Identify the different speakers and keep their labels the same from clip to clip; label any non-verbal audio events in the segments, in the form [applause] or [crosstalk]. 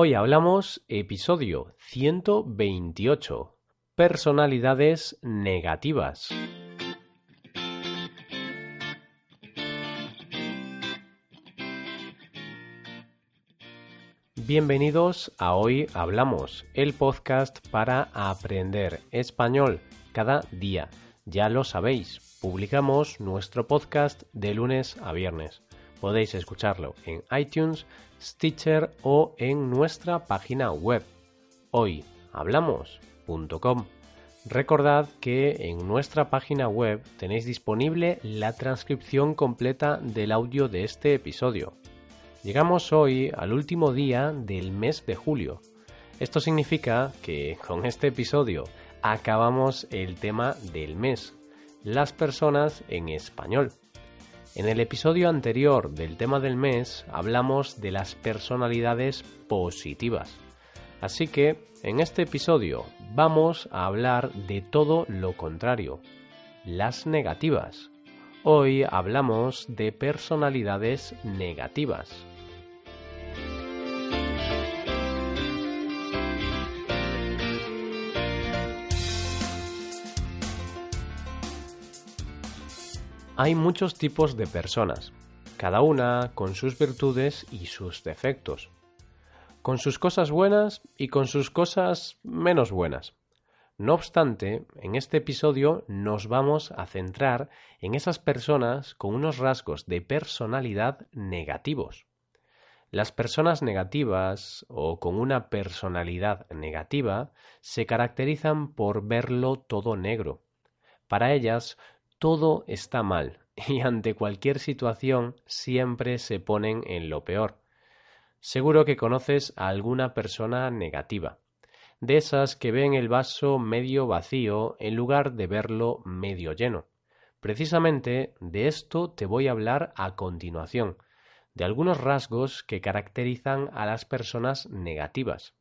Speaker 1: Hoy hablamos episodio 128. Personalidades negativas. Bienvenidos a Hoy Hablamos, el podcast para aprender español cada día. Ya lo sabéis, publicamos nuestro podcast de lunes a viernes. Podéis escucharlo en iTunes, Stitcher o en nuestra página web hoyhablamos.com. Recordad que en nuestra página web tenéis disponible la transcripción completa del audio de este episodio. Llegamos hoy al último día del mes de julio. Esto significa que con este episodio acabamos el tema del mes, las personas en español. En el episodio anterior del tema del mes hablamos de las personalidades positivas. Así que en este episodio vamos a hablar de todo lo contrario, las negativas. Hoy hablamos de personalidades negativas. Hay muchos tipos de personas, cada una con sus virtudes y sus defectos, con sus cosas buenas y con sus cosas menos buenas. No obstante, en este episodio nos vamos a centrar en esas personas con unos rasgos de personalidad negativos. Las personas negativas o con una personalidad negativa se caracterizan por verlo todo negro. Para ellas todo está mal [laughs] y ante cualquier situación siempre se ponen en lo peor. Seguro que conoces a alguna persona negativa, de esas que ven el vaso medio vacío en lugar de verlo medio lleno. Precisamente de esto te voy a hablar a continuación, de algunos rasgos que caracterizan a las personas negativas.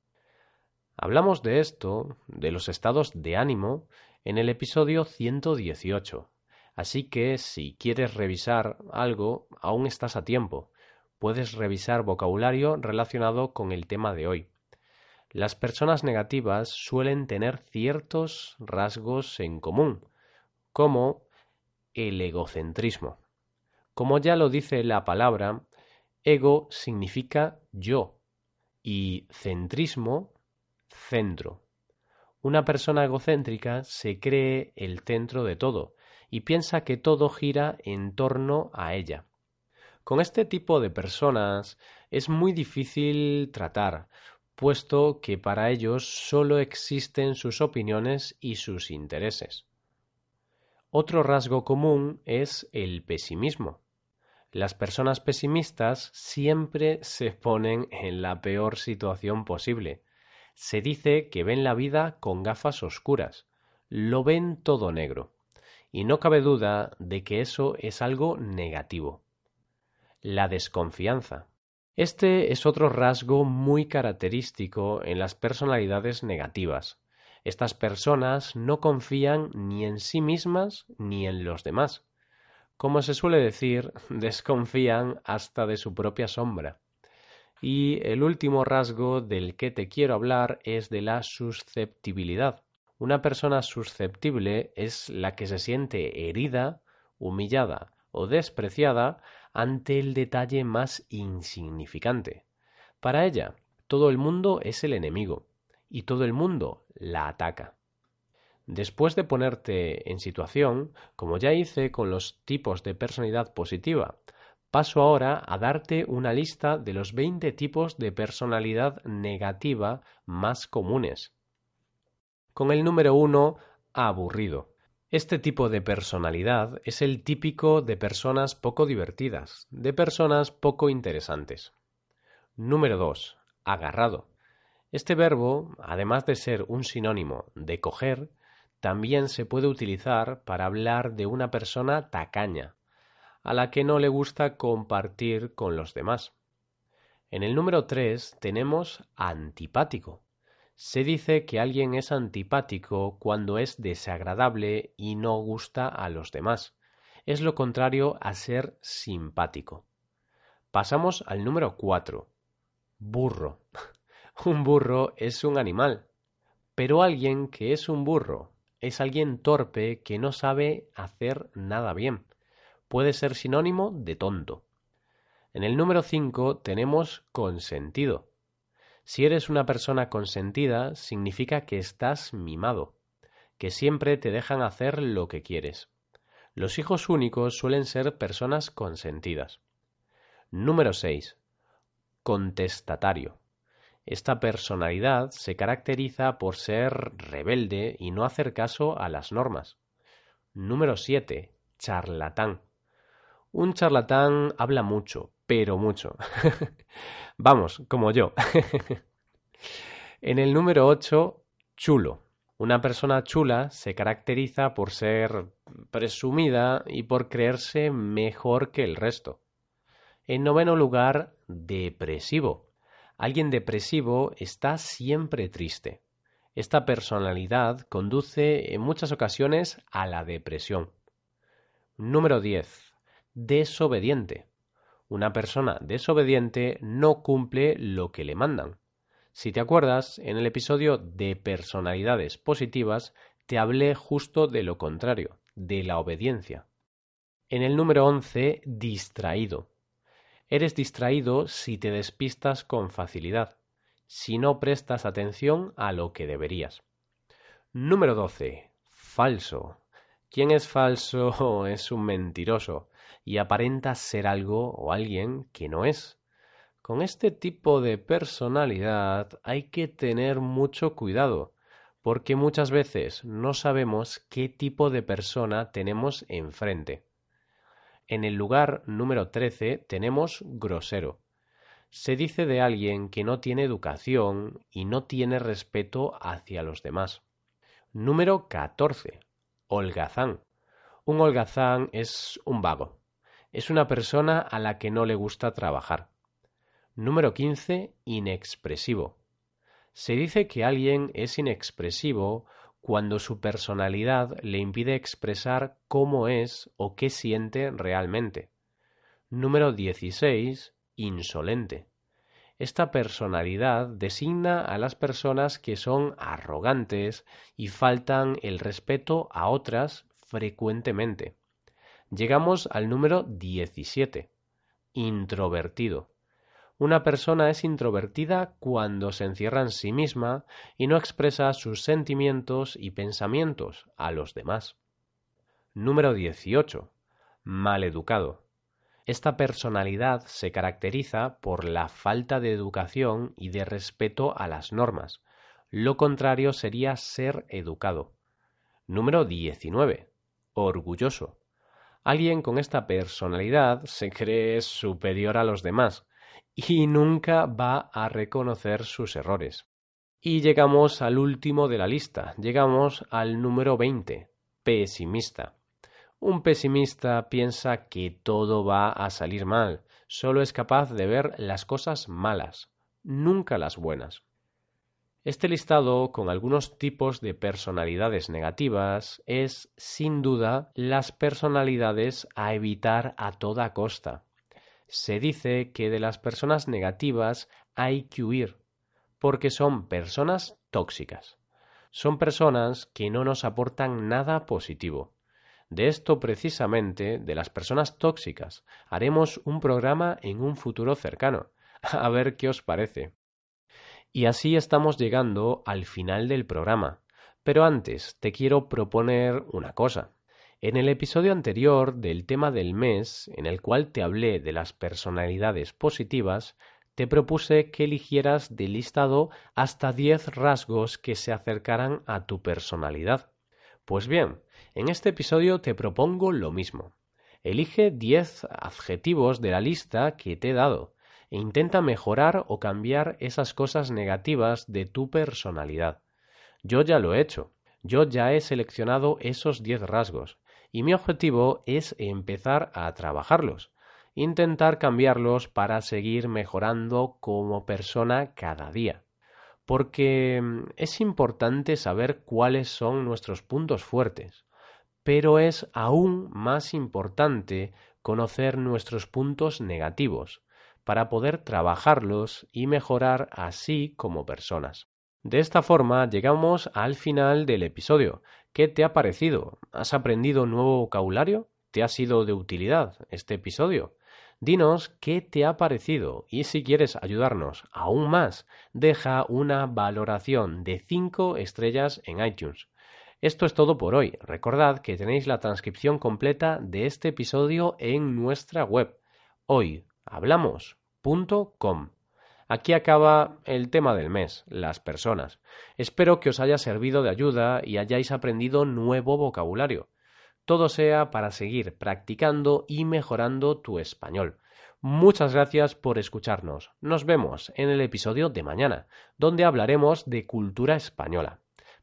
Speaker 1: Hablamos de esto, de los estados de ánimo, en el episodio 118, Así que si quieres revisar algo, aún estás a tiempo. Puedes revisar vocabulario relacionado con el tema de hoy. Las personas negativas suelen tener ciertos rasgos en común, como el egocentrismo. Como ya lo dice la palabra, ego significa yo y centrismo, centro. Una persona egocéntrica se cree el centro de todo, y piensa que todo gira en torno a ella. Con este tipo de personas es muy difícil tratar, puesto que para ellos solo existen sus opiniones y sus intereses. Otro rasgo común es el pesimismo. Las personas pesimistas siempre se ponen en la peor situación posible. Se dice que ven la vida con gafas oscuras, lo ven todo negro y no cabe duda de que eso es algo negativo. La desconfianza. Este es otro rasgo muy característico en las personalidades negativas. Estas personas no confían ni en sí mismas ni en los demás. Como se suele decir, [laughs] desconfían hasta de su propia sombra. Y el último rasgo del que te quiero hablar es de la susceptibilidad. Una persona susceptible es la que se siente herida, humillada o despreciada ante el detalle más insignificante. Para ella, todo el mundo es el enemigo y todo el mundo la ataca. Después de ponerte en situación, como ya hice con los tipos de personalidad positiva, paso ahora a darte una lista de los 20 tipos de personalidad negativa más comunes con el número uno aburrido. Este tipo de personalidad es el típico de personas poco divertidas, de personas poco interesantes. Número 2. Agarrado. Este verbo, además de ser un sinónimo de coger, también se puede utilizar para hablar de una persona tacaña, a la que no le gusta compartir con los demás. En el número 3 tenemos antipático. Se dice que alguien es antipático cuando es desagradable y no gusta a los demás. Es lo contrario a ser simpático. Pasamos al número 4. Burro. [laughs] Un burro es un animal, pero alguien que es un burro es alguien torpe que no sabe hacer nada bien. Puede ser sinónimo de tonto. En el número 5 tenemos consentido. Si eres una persona consentida, significa que estás mimado, que siempre te dejan hacer lo que quieres. Los hijos únicos suelen ser personas consentidas. Número 6. Contestatario. Esta personalidad se caracteriza por ser rebelde y no hacer caso a las normas. Número 7. Charlatán. Un charlatán habla mucho, pero mucho. [laughs] Vamos, como yo. [laughs] en el número 8, chulo. Una persona chula se caracteriza por ser presumida y por creerse mejor que el resto. En noveno lugar, depresivo. Alguien depresivo está siempre triste. Esta personalidad conduce en muchas ocasiones a la depresión. Número 10. Desobediente. Una persona desobediente no cumple lo que le mandan. Si te acuerdas, en el episodio de personalidades positivas te hablé justo de lo contrario, de la obediencia. En el número 11, distraído. Eres distraído si te despistas con facilidad, si no prestas atención a lo que deberías. Número 12. Falso. ¿Quién es falso [laughs] es un mentiroso y aparenta ser algo o alguien que no es. Con este tipo de personalidad hay que tener mucho cuidado, porque muchas veces no sabemos qué tipo de persona tenemos enfrente. En el lugar número 13 tenemos grosero. Se dice de alguien que no tiene educación y no tiene respeto hacia los demás. Número 14. Holgazán. Un holgazán es un vago, es una persona a la que no le gusta trabajar. Número 15. Inexpresivo. Se dice que alguien es inexpresivo cuando su personalidad le impide expresar cómo es o qué siente realmente. Número 16. Insolente. Esta personalidad designa a las personas que son arrogantes y faltan el respeto a otras frecuentemente. Llegamos al número 17. Introvertido. Una persona es introvertida cuando se encierra en sí misma y no expresa sus sentimientos y pensamientos a los demás. Número 18. Maleducado. Esta personalidad se caracteriza por la falta de educación y de respeto a las normas. Lo contrario sería ser educado. Número 19. Orgulloso. Alguien con esta personalidad se cree superior a los demás y nunca va a reconocer sus errores. Y llegamos al último de la lista, llegamos al número 20, pesimista. Un pesimista piensa que todo va a salir mal, solo es capaz de ver las cosas malas, nunca las buenas. Este listado, con algunos tipos de personalidades negativas, es, sin duda, las personalidades a evitar a toda costa. Se dice que de las personas negativas hay que huir, porque son personas tóxicas. Son personas que no nos aportan nada positivo. De esto precisamente, de las personas tóxicas, haremos un programa en un futuro cercano. [laughs] A ver qué os parece. Y así estamos llegando al final del programa. Pero antes te quiero proponer una cosa. En el episodio anterior del tema del mes, en el cual te hablé de las personalidades positivas, te propuse que eligieras del listado hasta 10 rasgos que se acercaran a tu personalidad. Pues bien, en este episodio te propongo lo mismo. Elige 10 adjetivos de la lista que te he dado e intenta mejorar o cambiar esas cosas negativas de tu personalidad. Yo ya lo he hecho. Yo ya he seleccionado esos 10 rasgos y mi objetivo es empezar a trabajarlos, intentar cambiarlos para seguir mejorando como persona cada día. Porque mm, es importante saber cuáles son nuestros puntos fuertes, pero es aún más importante conocer nuestros puntos negativos, para poder trabajarlos y mejorar así como personas. De esta forma llegamos al final del episodio. ¿Qué te ha parecido? ¿Has aprendido nuevo vocabulario? ¿Te ha sido de utilidad este episodio? Dinos qué te ha parecido y si quieres ayudarnos aún más, deja una valoración de 5 estrellas en iTunes. Esto es todo por hoy. Recordad que tenéis la transcripción completa de este episodio en nuestra web hoyhablamos.com. Aquí acaba el tema del mes, las personas. Espero que os haya servido de ayuda y hayáis aprendido nuevo vocabulario. Todo sea para seguir practicando y mejorando tu español. Muchas gracias por escucharnos. Nos vemos en el episodio de mañana, donde hablaremos de cultura española.